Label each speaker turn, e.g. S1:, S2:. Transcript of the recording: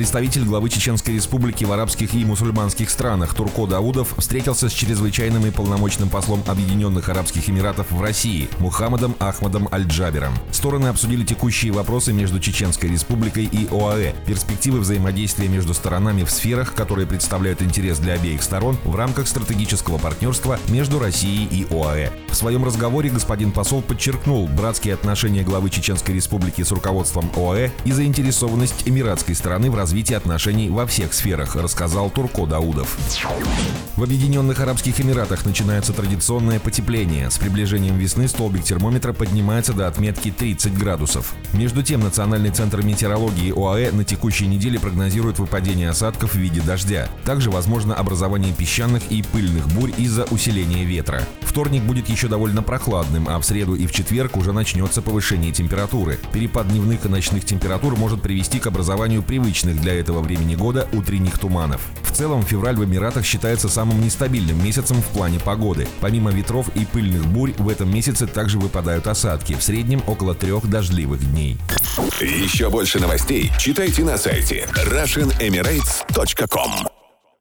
S1: Представитель главы Чеченской Республики в арабских и мусульманских странах Турко Даудов встретился с чрезвычайным и полномочным послом Объединенных Арабских Эмиратов в России Мухаммадом Ахмадом Аль-Джабером. Стороны обсудили текущие вопросы между Чеченской Республикой и ОАЭ, перспективы взаимодействия между сторонами в сферах, которые представляют интерес для обеих сторон в рамках стратегического партнерства между Россией и ОАЭ. В своем разговоре господин посол подчеркнул братские отношения главы Чеченской Республики с руководством ОАЭ и заинтересованность эмиратской стороны в развитии развития отношений во всех сферах, рассказал Турко Даудов. В Объединенных Арабских Эмиратах начинается традиционное потепление. С приближением весны столбик термометра поднимается до отметки 30 градусов. Между тем, Национальный центр метеорологии ОАЭ на текущей неделе прогнозирует выпадение осадков в виде дождя. Также возможно образование песчаных и пыльных бурь из-за усиления ветра. Вторник будет еще довольно прохладным, а в среду и в четверг уже начнется повышение температуры. Перепад дневных и ночных температур может привести к образованию привычных для этого времени года утренних туманов. В целом, февраль в Эмиратах считается самым нестабильным месяцем в плане погоды. Помимо ветров и пыльных бурь, в этом месяце также выпадают осадки, в среднем около трех дождливых дней.
S2: Еще больше новостей читайте на сайте RussianEmirates.com